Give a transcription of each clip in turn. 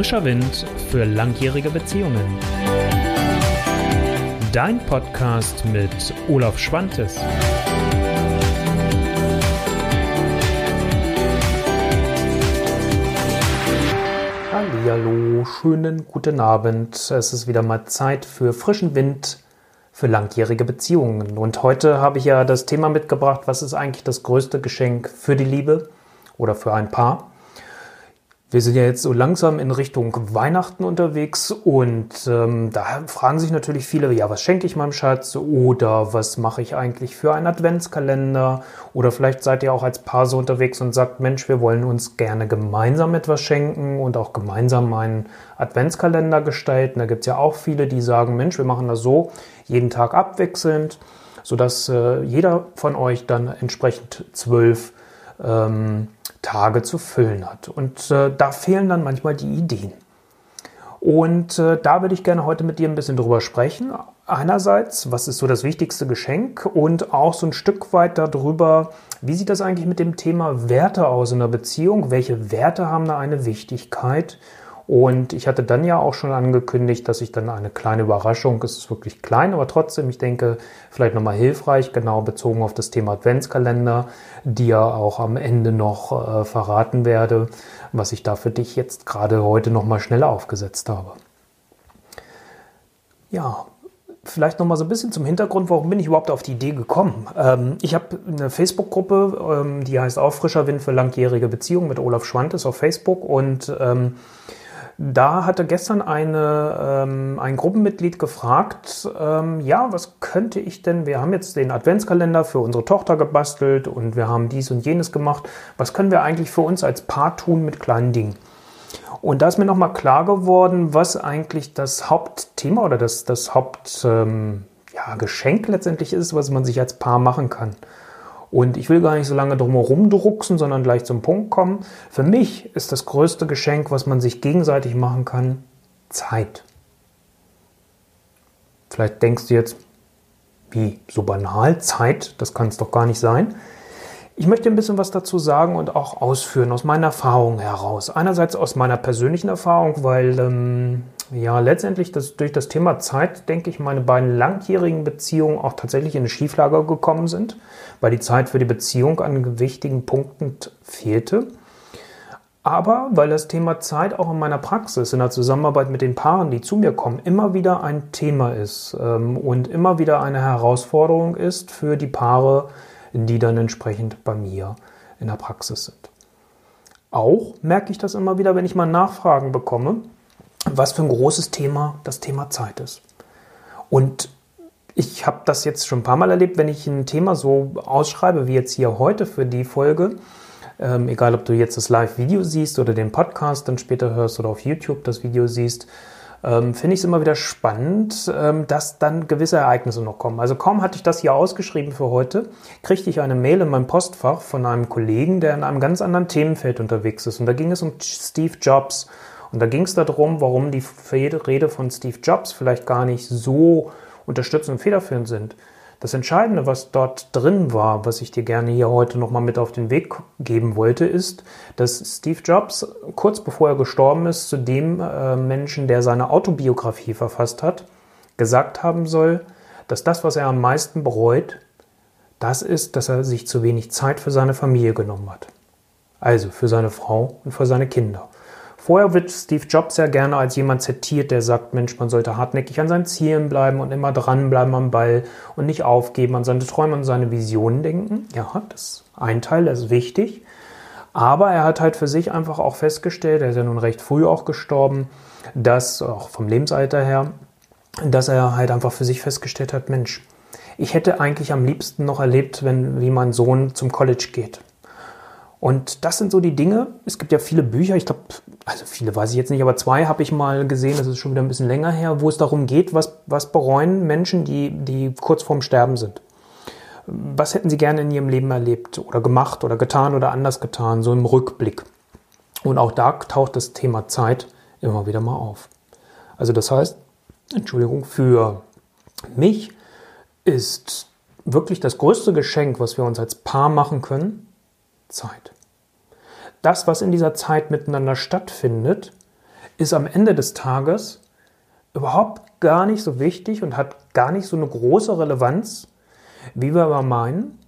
Frischer Wind für langjährige Beziehungen. Dein Podcast mit Olaf Schwantes. Hallo, schönen guten Abend. Es ist wieder mal Zeit für frischen Wind für langjährige Beziehungen. Und heute habe ich ja das Thema mitgebracht, was ist eigentlich das größte Geschenk für die Liebe oder für ein Paar? Wir sind ja jetzt so langsam in Richtung Weihnachten unterwegs und ähm, da fragen sich natürlich viele, ja, was schenke ich meinem Schatz oder was mache ich eigentlich für einen Adventskalender oder vielleicht seid ihr auch als Paar so unterwegs und sagt, Mensch, wir wollen uns gerne gemeinsam etwas schenken und auch gemeinsam einen Adventskalender gestalten. Da gibt es ja auch viele, die sagen, Mensch, wir machen das so, jeden Tag abwechselnd, sodass äh, jeder von euch dann entsprechend zwölf ähm, Tage zu füllen hat. Und äh, da fehlen dann manchmal die Ideen. Und äh, da würde ich gerne heute mit dir ein bisschen drüber sprechen. Einerseits, was ist so das wichtigste Geschenk und auch so ein Stück weit darüber, wie sieht das eigentlich mit dem Thema Werte aus in einer Beziehung? Welche Werte haben da eine Wichtigkeit? Und ich hatte dann ja auch schon angekündigt, dass ich dann eine kleine Überraschung, es ist wirklich klein, aber trotzdem, ich denke, vielleicht nochmal hilfreich, genau bezogen auf das Thema Adventskalender, ja auch am Ende noch äh, verraten werde, was ich da für dich jetzt gerade heute nochmal schnell aufgesetzt habe. Ja, vielleicht nochmal so ein bisschen zum Hintergrund, warum bin ich überhaupt auf die Idee gekommen? Ähm, ich habe eine Facebook-Gruppe, ähm, die heißt auch Frischer Wind für langjährige Beziehungen mit Olaf Schwantes auf Facebook und ähm, da hatte gestern eine, ähm, ein Gruppenmitglied gefragt, ähm, ja, was könnte ich denn, wir haben jetzt den Adventskalender für unsere Tochter gebastelt und wir haben dies und jenes gemacht, was können wir eigentlich für uns als Paar tun mit kleinen Dingen? Und da ist mir nochmal klar geworden, was eigentlich das Hauptthema oder das, das Hauptgeschenk ähm, ja, letztendlich ist, was man sich als Paar machen kann. Und ich will gar nicht so lange drumherum drucksen, sondern gleich zum Punkt kommen. Für mich ist das größte Geschenk, was man sich gegenseitig machen kann, Zeit. Vielleicht denkst du jetzt, wie so banal, Zeit, das kann es doch gar nicht sein. Ich möchte ein bisschen was dazu sagen und auch ausführen aus meiner Erfahrung heraus. Einerseits aus meiner persönlichen Erfahrung, weil ähm, ja letztendlich das, durch das Thema Zeit, denke ich, meine beiden langjährigen Beziehungen auch tatsächlich in eine Schieflage gekommen sind weil die Zeit für die Beziehung an wichtigen Punkten fehlte. Aber weil das Thema Zeit auch in meiner Praxis, in der Zusammenarbeit mit den Paaren, die zu mir kommen, immer wieder ein Thema ist ähm, und immer wieder eine Herausforderung ist für die Paare, die dann entsprechend bei mir in der Praxis sind. Auch merke ich das immer wieder, wenn ich mal Nachfragen bekomme, was für ein großes Thema das Thema Zeit ist. Und ich habe das jetzt schon ein paar Mal erlebt, wenn ich ein Thema so ausschreibe, wie jetzt hier heute für die Folge, ähm, egal ob du jetzt das Live-Video siehst oder den Podcast dann später hörst oder auf YouTube das Video siehst, ähm, finde ich es immer wieder spannend, ähm, dass dann gewisse Ereignisse noch kommen. Also kaum hatte ich das hier ausgeschrieben für heute, kriegte ich eine Mail in meinem Postfach von einem Kollegen, der in einem ganz anderen Themenfeld unterwegs ist. Und da ging es um Steve Jobs. Und da ging es darum, warum die Rede von Steve Jobs vielleicht gar nicht so unterstützend und federführend sind. Das Entscheidende, was dort drin war, was ich dir gerne hier heute nochmal mit auf den Weg geben wollte, ist, dass Steve Jobs kurz bevor er gestorben ist, zu dem äh, Menschen, der seine Autobiografie verfasst hat, gesagt haben soll, dass das, was er am meisten bereut, das ist, dass er sich zu wenig Zeit für seine Familie genommen hat. Also für seine Frau und für seine Kinder. Vorher wird Steve Jobs ja gerne als jemand zitiert, der sagt, Mensch, man sollte hartnäckig an seinen Zielen bleiben und immer dranbleiben am Ball und nicht aufgeben, an seine Träume und seine Visionen denken. Ja, das ist ein Teil, das ist wichtig. Aber er hat halt für sich einfach auch festgestellt, er ist ja nun recht früh auch gestorben, dass, auch vom Lebensalter her, dass er halt einfach für sich festgestellt hat, Mensch, ich hätte eigentlich am liebsten noch erlebt, wenn, wie mein Sohn zum College geht. Und das sind so die Dinge. Es gibt ja viele Bücher, ich glaube, also viele weiß ich jetzt nicht, aber zwei habe ich mal gesehen, das ist schon wieder ein bisschen länger her, wo es darum geht, was, was bereuen Menschen, die, die kurz vorm Sterben sind. Was hätten sie gerne in ihrem Leben erlebt oder gemacht oder getan oder anders getan, so im Rückblick. Und auch da taucht das Thema Zeit immer wieder mal auf. Also das heißt, Entschuldigung, für mich ist wirklich das größte Geschenk, was wir uns als Paar machen können, Zeit. Das, was in dieser Zeit miteinander stattfindet, ist am Ende des Tages überhaupt gar nicht so wichtig und hat gar nicht so eine große Relevanz, wie wir aber meinen,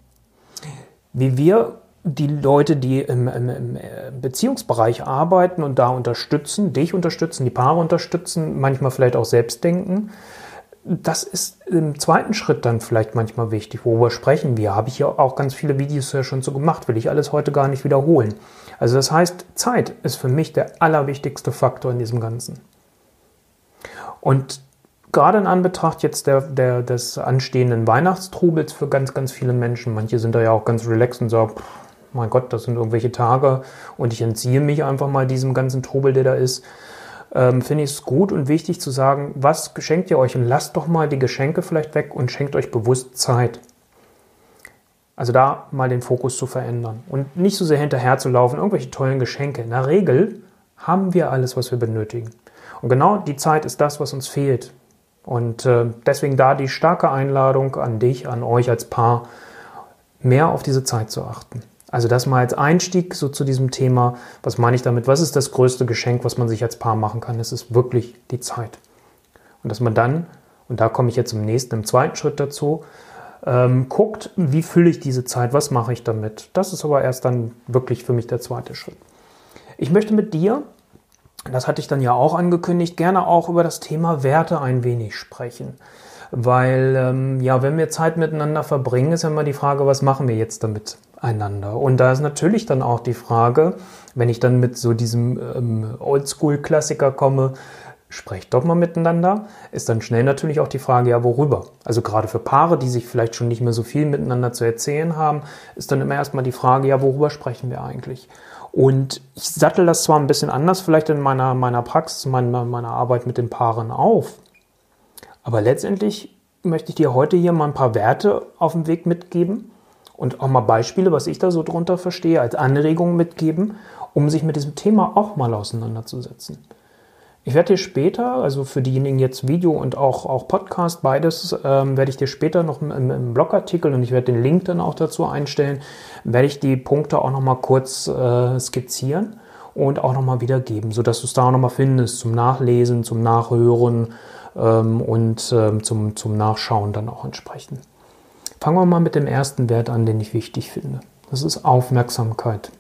wie wir die Leute, die im, im, im, Beziehungsbereich arbeiten und da unterstützen, dich unterstützen, die Paare unterstützen, manchmal vielleicht auch selbst denken. Das ist im zweiten Schritt dann vielleicht manchmal wichtig. Worüber sprechen wir? Habe ich ja auch ganz viele Videos ja schon so gemacht, will ich alles heute gar nicht wiederholen. Also das heißt, Zeit ist für mich der allerwichtigste Faktor in diesem Ganzen. Und gerade in Anbetracht jetzt der, der, des anstehenden Weihnachtstrubels für ganz, ganz viele Menschen, manche sind da ja auch ganz relaxed und sagen, pff, mein Gott, das sind irgendwelche Tage und ich entziehe mich einfach mal diesem ganzen Trubel, der da ist, ähm, finde ich es gut und wichtig zu sagen, was geschenkt ihr euch und lasst doch mal die Geschenke vielleicht weg und schenkt euch bewusst Zeit. Also da mal den Fokus zu verändern und nicht so sehr hinterher zu laufen, irgendwelche tollen Geschenke. In der Regel haben wir alles, was wir benötigen. Und genau die Zeit ist das, was uns fehlt. Und äh, deswegen da die starke Einladung an dich, an euch als Paar, mehr auf diese Zeit zu achten. Also das mal als Einstieg so zu diesem Thema. Was meine ich damit? Was ist das größte Geschenk, was man sich als Paar machen kann? Es ist wirklich die Zeit. Und dass man dann, und da komme ich jetzt im nächsten, im zweiten Schritt dazu, ähm, guckt, wie fülle ich diese Zeit, was mache ich damit. Das ist aber erst dann wirklich für mich der zweite Schritt. Ich möchte mit dir, das hatte ich dann ja auch angekündigt, gerne auch über das Thema Werte ein wenig sprechen. Weil, ähm, ja, wenn wir Zeit miteinander verbringen, ist ja immer die Frage, was machen wir jetzt damit? Einander. Und da ist natürlich dann auch die Frage, wenn ich dann mit so diesem ähm, Oldschool-Klassiker komme, sprecht doch mal miteinander, ist dann schnell natürlich auch die Frage, ja, worüber? Also gerade für Paare, die sich vielleicht schon nicht mehr so viel miteinander zu erzählen haben, ist dann immer erstmal die Frage, ja, worüber sprechen wir eigentlich? Und ich sattel das zwar ein bisschen anders vielleicht in meiner, meiner Praxis, meiner, meiner Arbeit mit den Paaren auf, aber letztendlich möchte ich dir heute hier mal ein paar Werte auf den Weg mitgeben, und auch mal Beispiele, was ich da so drunter verstehe, als Anregung mitgeben, um sich mit diesem Thema auch mal auseinanderzusetzen. Ich werde dir später, also für diejenigen jetzt Video und auch, auch Podcast, beides, ähm, werde ich dir später noch im, im, Blogartikel und ich werde den Link dann auch dazu einstellen, werde ich die Punkte auch nochmal kurz äh, skizzieren und auch nochmal wiedergeben, sodass du es da auch nochmal findest zum Nachlesen, zum Nachhören ähm, und ähm, zum, zum Nachschauen dann auch entsprechend. Fangen wir mal mit dem ersten Wert an, den ich wichtig finde. Das ist Aufmerksamkeit.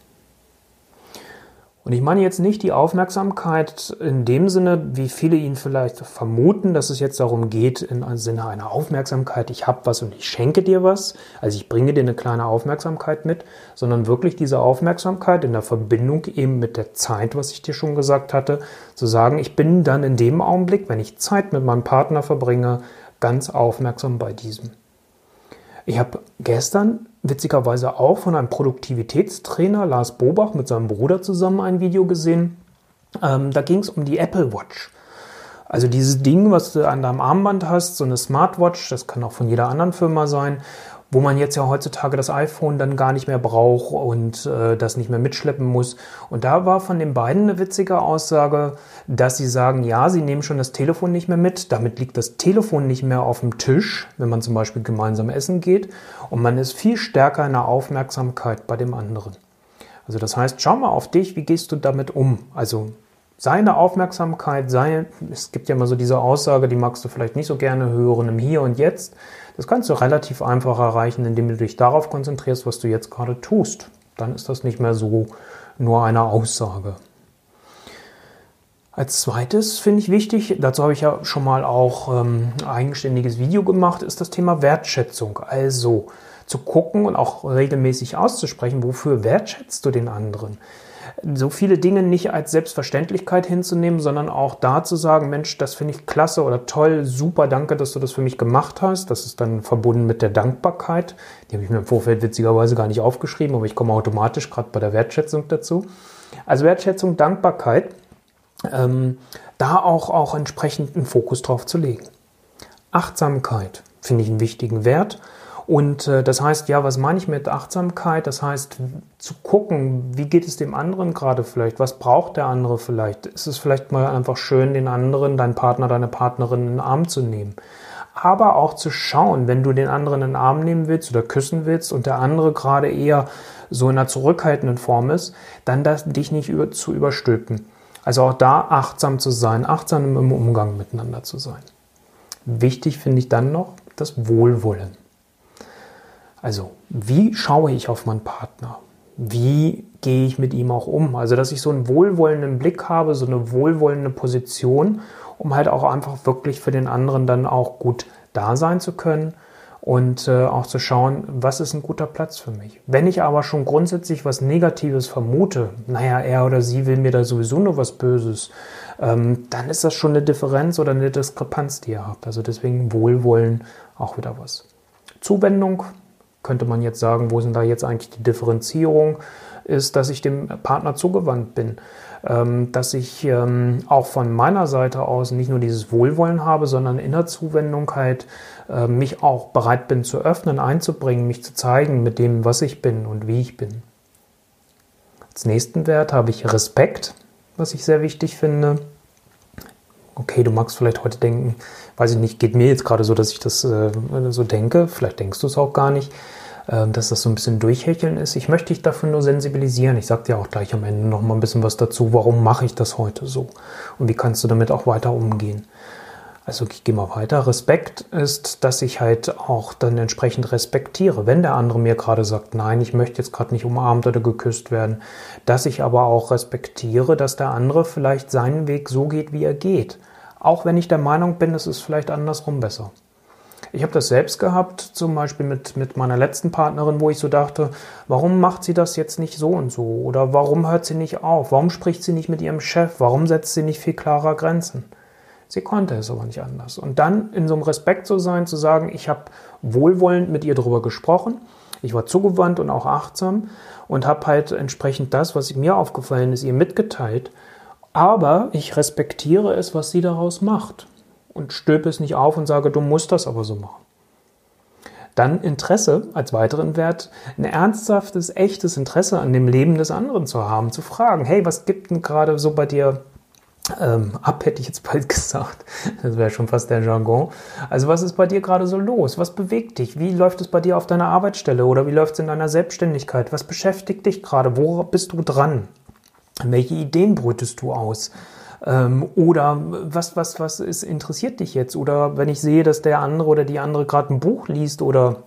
Und ich meine jetzt nicht die Aufmerksamkeit in dem Sinne, wie viele ihn vielleicht vermuten, dass es jetzt darum geht, im Sinne einer Aufmerksamkeit, ich habe was und ich schenke dir was, also ich bringe dir eine kleine Aufmerksamkeit mit, sondern wirklich diese Aufmerksamkeit in der Verbindung eben mit der Zeit, was ich dir schon gesagt hatte, zu sagen, ich bin dann in dem Augenblick, wenn ich Zeit mit meinem Partner verbringe, ganz aufmerksam bei diesem. Ich habe gestern witzigerweise auch von einem Produktivitätstrainer, Lars Bobach, mit seinem Bruder zusammen ein Video gesehen. Ähm, da ging es um die Apple Watch. Also dieses Ding, was du an deinem Armband hast, so eine Smartwatch, das kann auch von jeder anderen Firma sein, wo man jetzt ja heutzutage das iPhone dann gar nicht mehr braucht und äh, das nicht mehr mitschleppen muss. Und da war von den beiden eine witzige Aussage, dass sie sagen, ja, sie nehmen schon das Telefon nicht mehr mit, damit liegt das Telefon nicht mehr auf dem Tisch, wenn man zum Beispiel gemeinsam essen geht und man ist viel stärker in der Aufmerksamkeit bei dem anderen. Also das heißt, schau mal auf dich, wie gehst du damit um? Also seine Aufmerksamkeit, sei, es gibt ja immer so diese Aussage, die magst du vielleicht nicht so gerne hören im Hier und Jetzt. Das kannst du relativ einfach erreichen, indem du dich darauf konzentrierst, was du jetzt gerade tust. Dann ist das nicht mehr so nur eine Aussage. Als zweites finde ich wichtig, dazu habe ich ja schon mal auch ähm, ein eigenständiges Video gemacht, ist das Thema Wertschätzung. Also zu gucken und auch regelmäßig auszusprechen, wofür wertschätzt du den anderen? So viele Dinge nicht als Selbstverständlichkeit hinzunehmen, sondern auch da zu sagen, Mensch, das finde ich klasse oder toll, super, danke, dass du das für mich gemacht hast. Das ist dann verbunden mit der Dankbarkeit. Die habe ich mir im Vorfeld witzigerweise gar nicht aufgeschrieben, aber ich komme automatisch gerade bei der Wertschätzung dazu. Also Wertschätzung, Dankbarkeit, ähm, da auch, auch entsprechend einen Fokus drauf zu legen. Achtsamkeit finde ich einen wichtigen Wert. Und äh, das heißt, ja, was meine ich mit Achtsamkeit? Das heißt, zu gucken, wie geht es dem anderen gerade vielleicht? Was braucht der andere vielleicht? Ist es vielleicht mal einfach schön, den anderen, deinen Partner, deine Partnerin in den Arm zu nehmen? Aber auch zu schauen, wenn du den anderen in den Arm nehmen willst oder küssen willst und der andere gerade eher so in einer zurückhaltenden Form ist, dann das, dich nicht über, zu überstülpen. Also auch da achtsam zu sein, achtsam im Umgang miteinander zu sein. Wichtig finde ich dann noch das Wohlwollen. Also, wie schaue ich auf meinen Partner? Wie gehe ich mit ihm auch um? Also, dass ich so einen wohlwollenden Blick habe, so eine wohlwollende Position, um halt auch einfach wirklich für den anderen dann auch gut da sein zu können und äh, auch zu schauen, was ist ein guter Platz für mich. Wenn ich aber schon grundsätzlich was Negatives vermute, naja, er oder sie will mir da sowieso nur was Böses, ähm, dann ist das schon eine Differenz oder eine Diskrepanz, die ihr habt. Also deswegen Wohlwollen auch wieder was. Zuwendung könnte man jetzt sagen, wo sind da jetzt eigentlich die Differenzierung? Ist, dass ich dem Partner zugewandt bin. Ähm, dass ich ähm, auch von meiner Seite aus nicht nur dieses Wohlwollen habe, sondern in der Zuwendung halt äh, mich auch bereit bin zu öffnen, einzubringen, mich zu zeigen mit dem, was ich bin und wie ich bin. Als nächsten Wert habe ich Respekt, was ich sehr wichtig finde. Okay, du magst vielleicht heute denken, weiß ich nicht, geht mir jetzt gerade so, dass ich das äh, so denke, vielleicht denkst du es auch gar nicht. Ähm, dass das so ein bisschen durchhecheln ist. Ich möchte dich dafür nur sensibilisieren. Ich sage dir auch gleich am Ende noch mal ein bisschen was dazu. Warum mache ich das heute so? Und wie kannst du damit auch weiter umgehen? Also ich gehe mal weiter. Respekt ist, dass ich halt auch dann entsprechend respektiere. Wenn der andere mir gerade sagt, nein, ich möchte jetzt gerade nicht umarmt oder geküsst werden, dass ich aber auch respektiere, dass der andere vielleicht seinen Weg so geht, wie er geht. Auch wenn ich der Meinung bin, es ist vielleicht andersrum besser. Ich habe das selbst gehabt, zum Beispiel mit, mit meiner letzten Partnerin, wo ich so dachte, warum macht sie das jetzt nicht so und so? Oder warum hört sie nicht auf? Warum spricht sie nicht mit ihrem Chef? Warum setzt sie nicht viel klarer Grenzen? Sie konnte es aber nicht anders. Und dann in so einem Respekt zu sein, zu sagen, ich habe wohlwollend mit ihr darüber gesprochen, ich war zugewandt und auch achtsam und habe halt entsprechend das, was mir aufgefallen ist, ihr mitgeteilt. Aber ich respektiere es, was sie daraus macht und stülpe es nicht auf und sage, du musst das aber so machen. Dann Interesse als weiteren Wert, ein ernsthaftes, echtes Interesse an dem Leben des anderen zu haben, zu fragen, hey, was gibt denn gerade so bei dir ähm, ab, hätte ich jetzt bald gesagt. Das wäre schon fast der Jargon. Also was ist bei dir gerade so los? Was bewegt dich? Wie läuft es bei dir auf deiner Arbeitsstelle oder wie läuft es in deiner Selbstständigkeit? Was beschäftigt dich gerade? Wo bist du dran? Welche Ideen brütest du aus? Ähm, oder was, was, was ist, interessiert dich jetzt? Oder wenn ich sehe, dass der andere oder die andere gerade ein Buch liest oder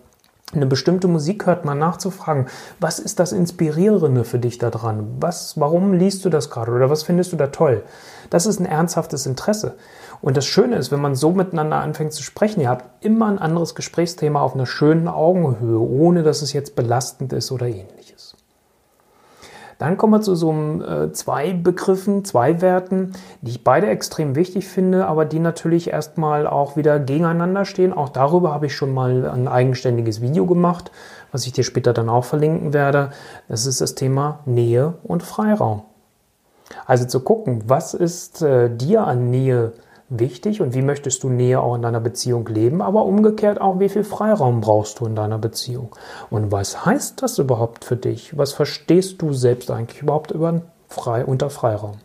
eine bestimmte Musik hört, mal nachzufragen, was ist das Inspirierende für dich daran? Was, warum liest du das gerade oder was findest du da toll? Das ist ein ernsthaftes Interesse. Und das Schöne ist, wenn man so miteinander anfängt zu sprechen, ihr habt immer ein anderes Gesprächsthema auf einer schönen Augenhöhe, ohne dass es jetzt belastend ist oder ähnliches. Dann kommen wir zu so einem, äh, zwei Begriffen, zwei Werten, die ich beide extrem wichtig finde, aber die natürlich erstmal auch wieder gegeneinander stehen. Auch darüber habe ich schon mal ein eigenständiges Video gemacht, was ich dir später dann auch verlinken werde. Das ist das Thema Nähe und Freiraum. Also zu gucken, was ist äh, dir an Nähe wichtig und wie möchtest du Nähe auch in deiner Beziehung leben, aber umgekehrt auch, wie viel Freiraum brauchst du in deiner Beziehung und was heißt das überhaupt für dich? Was verstehst du selbst eigentlich überhaupt über frei, unter Freiraum?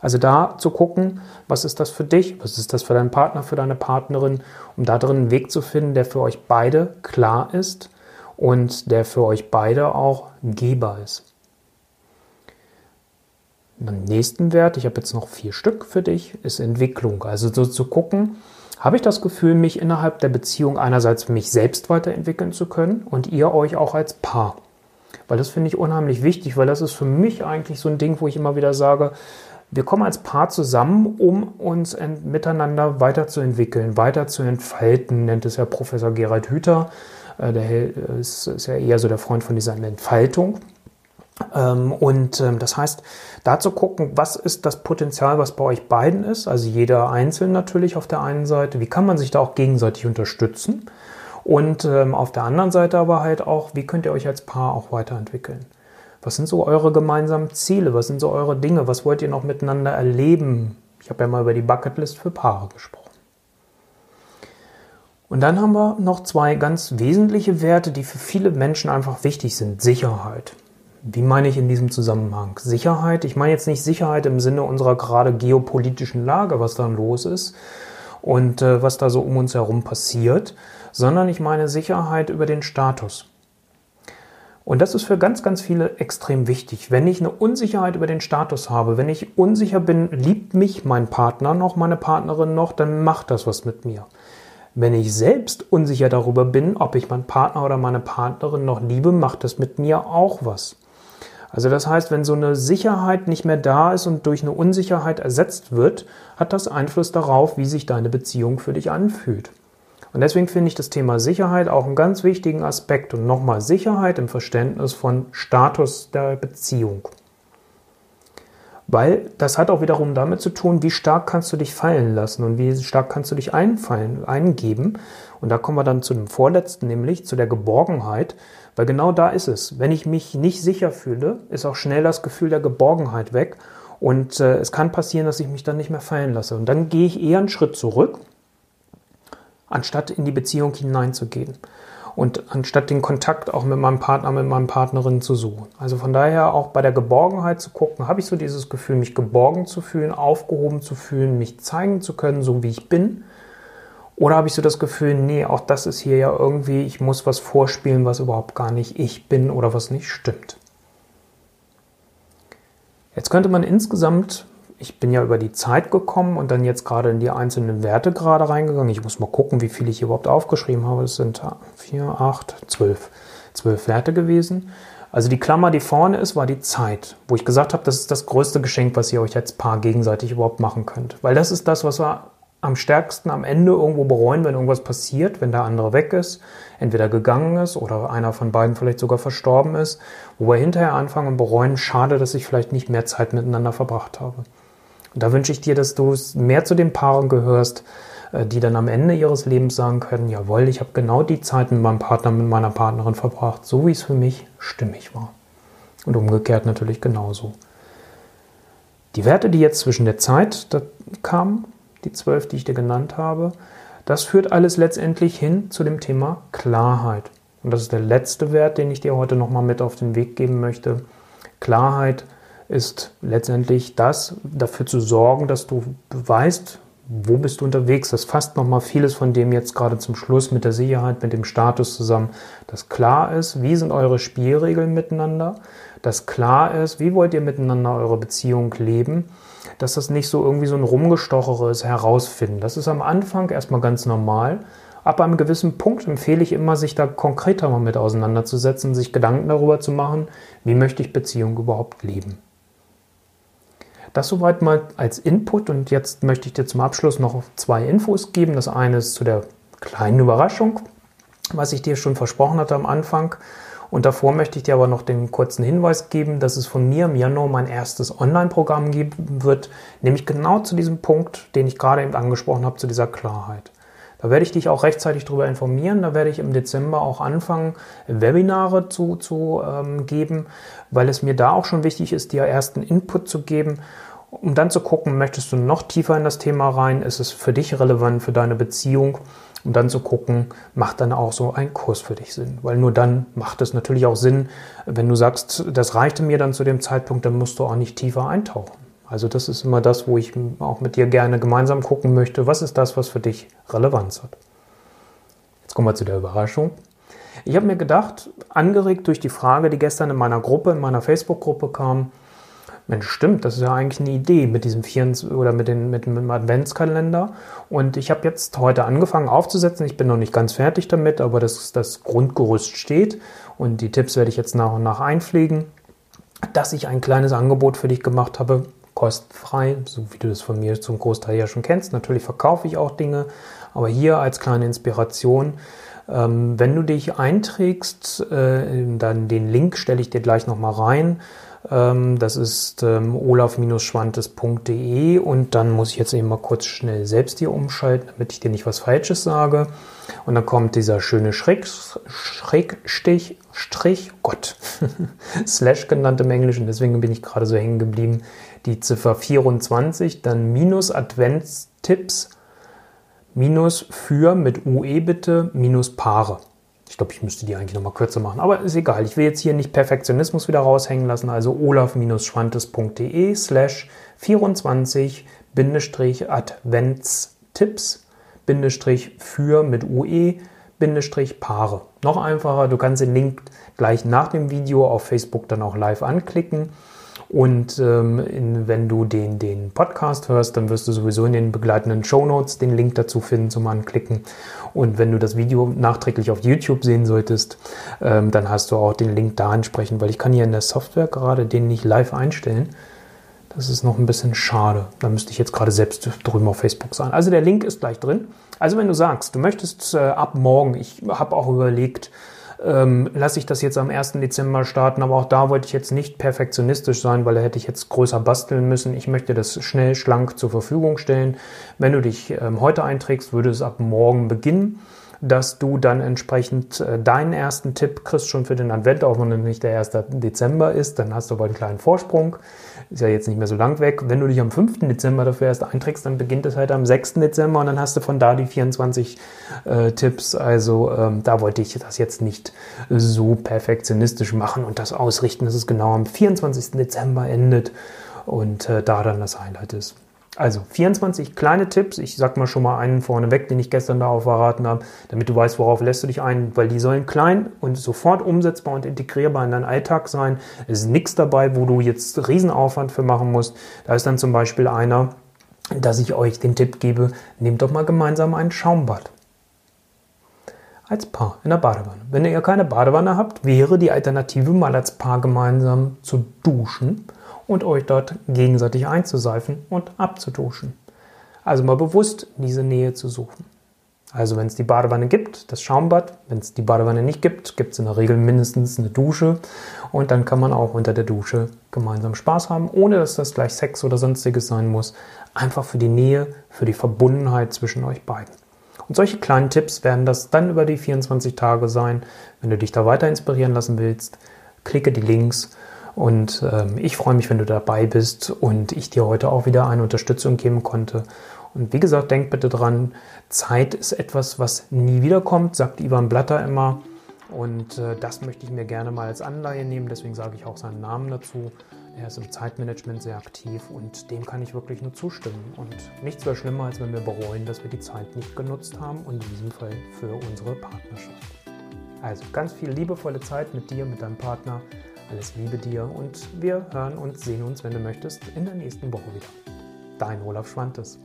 Also da zu gucken, was ist das für dich, was ist das für deinen Partner, für deine Partnerin, um da drin einen Weg zu finden, der für euch beide klar ist und der für euch beide auch gehbar ist. Beim nächsten Wert, ich habe jetzt noch vier Stück für dich, ist Entwicklung. Also so zu gucken, habe ich das Gefühl, mich innerhalb der Beziehung einerseits für mich selbst weiterentwickeln zu können und ihr euch auch als Paar. Weil das finde ich unheimlich wichtig, weil das ist für mich eigentlich so ein Ding, wo ich immer wieder sage, wir kommen als Paar zusammen, um uns miteinander weiterzuentwickeln, weiter zu entfalten, nennt es ja Professor Gerald Hüther. Äh, der ist, ist ja eher so der Freund von dieser Entfaltung. Ähm, und ähm, das heißt, da zu gucken, was ist das Potenzial, was bei euch beiden ist, also jeder einzeln natürlich auf der einen Seite, wie kann man sich da auch gegenseitig unterstützen und ähm, auf der anderen Seite aber halt auch, wie könnt ihr euch als Paar auch weiterentwickeln. Was sind so eure gemeinsamen Ziele? Was sind so eure Dinge? Was wollt ihr noch miteinander erleben? Ich habe ja mal über die Bucketlist für Paare gesprochen. Und dann haben wir noch zwei ganz wesentliche Werte, die für viele Menschen einfach wichtig sind. Sicherheit. Wie meine ich in diesem Zusammenhang? Sicherheit? Ich meine jetzt nicht Sicherheit im Sinne unserer gerade geopolitischen Lage, was da los ist und äh, was da so um uns herum passiert, sondern ich meine Sicherheit über den Status. Und das ist für ganz, ganz viele extrem wichtig. Wenn ich eine Unsicherheit über den Status habe, wenn ich unsicher bin, liebt mich mein Partner noch, meine Partnerin noch, dann macht das was mit mir. Wenn ich selbst unsicher darüber bin, ob ich meinen Partner oder meine Partnerin noch liebe, macht das mit mir auch was. Also das heißt, wenn so eine Sicherheit nicht mehr da ist und durch eine Unsicherheit ersetzt wird, hat das Einfluss darauf, wie sich deine Beziehung für dich anfühlt. Und deswegen finde ich das Thema Sicherheit auch einen ganz wichtigen Aspekt und nochmal Sicherheit im Verständnis von Status der Beziehung. Weil das hat auch wiederum damit zu tun, wie stark kannst du dich fallen lassen und wie stark kannst du dich einfallen, eingeben. Und da kommen wir dann zu dem vorletzten, nämlich zu der Geborgenheit. Weil genau da ist es. Wenn ich mich nicht sicher fühle, ist auch schnell das Gefühl der Geborgenheit weg. Und äh, es kann passieren, dass ich mich dann nicht mehr fallen lasse. Und dann gehe ich eher einen Schritt zurück, anstatt in die Beziehung hineinzugehen und anstatt den Kontakt auch mit meinem Partner, mit meinem Partnerin zu suchen. Also von daher auch bei der Geborgenheit zu gucken, habe ich so dieses Gefühl, mich geborgen zu fühlen, aufgehoben zu fühlen, mich zeigen zu können, so wie ich bin. Oder habe ich so das Gefühl, nee, auch das ist hier ja irgendwie, ich muss was vorspielen, was überhaupt gar nicht ich bin oder was nicht stimmt. Jetzt könnte man insgesamt ich bin ja über die Zeit gekommen und dann jetzt gerade in die einzelnen Werte gerade reingegangen. Ich muss mal gucken, wie viel ich überhaupt aufgeschrieben habe. Es sind vier, acht, zwölf, zwölf Werte gewesen. Also die Klammer, die vorne ist, war die Zeit, wo ich gesagt habe, das ist das größte Geschenk, was ihr euch als Paar gegenseitig überhaupt machen könnt. Weil das ist das, was wir am stärksten am Ende irgendwo bereuen, wenn irgendwas passiert, wenn der andere weg ist, entweder gegangen ist oder einer von beiden vielleicht sogar verstorben ist, wo wir hinterher anfangen und bereuen, schade, dass ich vielleicht nicht mehr Zeit miteinander verbracht habe. Und da wünsche ich dir, dass du mehr zu den Paaren gehörst, äh, die dann am Ende ihres Lebens sagen können, jawohl, ich habe genau die Zeit mit meinem Partner, mit meiner Partnerin verbracht, so wie es für mich stimmig war. Und umgekehrt natürlich genauso. Die Werte, die jetzt zwischen der Zeit kamen, die zwölf, die ich dir genannt habe, das führt alles letztendlich hin zu dem Thema Klarheit. Und das ist der letzte Wert, den ich dir heute nochmal mit auf den Weg geben möchte. Klarheit ist letztendlich das, dafür zu sorgen, dass du weißt, wo bist du unterwegs. Das fasst nochmal vieles von dem jetzt gerade zum Schluss mit der Sicherheit, mit dem Status zusammen, dass klar ist, wie sind eure Spielregeln miteinander, dass klar ist, wie wollt ihr miteinander eure Beziehung leben, dass das nicht so irgendwie so ein Rumgestochere ist, herausfinden. Das ist am Anfang erstmal ganz normal. Ab einem gewissen Punkt empfehle ich immer, sich da konkreter mal mit auseinanderzusetzen, sich Gedanken darüber zu machen, wie möchte ich Beziehung überhaupt leben. Das soweit mal als Input und jetzt möchte ich dir zum Abschluss noch zwei Infos geben. Das eine ist zu der kleinen Überraschung, was ich dir schon versprochen hatte am Anfang. Und davor möchte ich dir aber noch den kurzen Hinweis geben, dass es von mir im Januar mein erstes Online-Programm geben wird, nämlich genau zu diesem Punkt, den ich gerade eben angesprochen habe, zu dieser Klarheit. Da werde ich dich auch rechtzeitig darüber informieren. Da werde ich im Dezember auch anfangen, Webinare zu, zu ähm, geben, weil es mir da auch schon wichtig ist, dir ersten Input zu geben, um dann zu gucken, möchtest du noch tiefer in das Thema rein? Ist es für dich relevant, für deine Beziehung? Um dann zu gucken, macht dann auch so ein Kurs für dich Sinn? Weil nur dann macht es natürlich auch Sinn, wenn du sagst, das reichte mir dann zu dem Zeitpunkt, dann musst du auch nicht tiefer eintauchen. Also das ist immer das, wo ich auch mit dir gerne gemeinsam gucken möchte, was ist das, was für dich Relevanz hat. Jetzt kommen wir zu der Überraschung. Ich habe mir gedacht, angeregt durch die Frage, die gestern in meiner Gruppe, in meiner Facebook-Gruppe kam, Mensch, stimmt, das ist ja eigentlich eine Idee mit diesem 24 oder mit, den, mit, mit dem Adventskalender. Und ich habe jetzt heute angefangen aufzusetzen. Ich bin noch nicht ganz fertig damit, aber das, das Grundgerüst steht und die Tipps werde ich jetzt nach und nach einpflegen, dass ich ein kleines Angebot für dich gemacht habe, kostenfrei, so wie du das von mir zum Großteil ja schon kennst. Natürlich verkaufe ich auch Dinge, aber hier als kleine Inspiration. Ähm, wenn du dich einträgst, äh, dann den Link stelle ich dir gleich nochmal rein. Ähm, das ist ähm, olaf-schwantes.de und dann muss ich jetzt eben mal kurz schnell selbst hier umschalten, damit ich dir nicht was Falsches sage. Und dann kommt dieser schöne Schräg, Schrägstich, Strich, Gott, Slash genannt im Englischen, deswegen bin ich gerade so hängen geblieben die Ziffer 24, dann minus Adventstipps, minus für mit UE bitte, minus Paare. Ich glaube, ich müsste die eigentlich nochmal kürzer machen, aber ist egal. Ich will jetzt hier nicht Perfektionismus wieder raushängen lassen, also olaf-schwantes.de slash 24 Adventstipps Bindestrich für mit UE Paare. Noch einfacher, du kannst den Link gleich nach dem Video auf Facebook dann auch live anklicken. Und ähm, in, wenn du den, den Podcast hörst, dann wirst du sowieso in den begleitenden Show Notes den Link dazu finden zum Anklicken. Und wenn du das Video nachträglich auf YouTube sehen solltest, ähm, dann hast du auch den Link da entsprechend, weil ich kann hier in der Software gerade den nicht live einstellen. Das ist noch ein bisschen schade. Da müsste ich jetzt gerade selbst drüben auf Facebook sein. Also der Link ist gleich drin. Also wenn du sagst, du möchtest äh, ab morgen, ich habe auch überlegt, ähm, lasse ich das jetzt am 1. Dezember starten, aber auch da wollte ich jetzt nicht perfektionistisch sein, weil da hätte ich jetzt größer basteln müssen. Ich möchte das schnell, schlank zur Verfügung stellen. Wenn du dich ähm, heute einträgst, würde es ab morgen beginnen dass du dann entsprechend äh, deinen ersten Tipp kriegst schon für den Advent, auch wenn es nicht der 1. Dezember ist, dann hast du aber einen kleinen Vorsprung. Ist ja jetzt nicht mehr so lang weg. Wenn du dich am 5. Dezember dafür erst einträgst, dann beginnt es halt am 6. Dezember und dann hast du von da die 24 äh, Tipps. Also ähm, da wollte ich das jetzt nicht so perfektionistisch machen und das ausrichten, dass es genau am 24. Dezember endet und äh, da dann das Highlight ist. Also 24 kleine Tipps. Ich sag mal schon mal einen vorneweg, den ich gestern darauf verraten habe, damit du weißt, worauf lässt du dich ein, weil die sollen klein und sofort umsetzbar und integrierbar in deinen Alltag sein. Es ist nichts dabei, wo du jetzt Riesenaufwand für machen musst. Da ist dann zum Beispiel einer, dass ich euch den Tipp gebe, nehmt doch mal gemeinsam ein Schaumbad. Als Paar in der Badewanne. Wenn ihr keine Badewanne habt, wäre die Alternative mal als Paar gemeinsam zu duschen und euch dort gegenseitig einzuseifen und abzuduschen. Also mal bewusst diese Nähe zu suchen. Also wenn es die Badewanne gibt, das Schaumbad. Wenn es die Badewanne nicht gibt, gibt es in der Regel mindestens eine Dusche. Und dann kann man auch unter der Dusche gemeinsam Spaß haben, ohne dass das gleich Sex oder sonstiges sein muss. Einfach für die Nähe, für die Verbundenheit zwischen euch beiden. Und solche kleinen Tipps werden das dann über die 24 Tage sein. Wenn du dich da weiter inspirieren lassen willst, klicke die Links und ähm, ich freue mich, wenn du dabei bist und ich dir heute auch wieder eine Unterstützung geben konnte. Und wie gesagt, denk bitte dran, Zeit ist etwas, was nie wiederkommt, sagt Ivan Blatter immer. Und äh, das möchte ich mir gerne mal als Anleihe nehmen, deswegen sage ich auch seinen Namen dazu. Er ist im Zeitmanagement sehr aktiv und dem kann ich wirklich nur zustimmen. Und nichts wäre schlimmer, als wenn wir bereuen, dass wir die Zeit nicht genutzt haben und in diesem Fall für unsere Partnerschaft. Also ganz viel liebevolle Zeit mit dir, mit deinem Partner. Alles Liebe dir und wir hören und sehen uns, wenn du möchtest, in der nächsten Woche wieder. Dein Olaf Schwantes.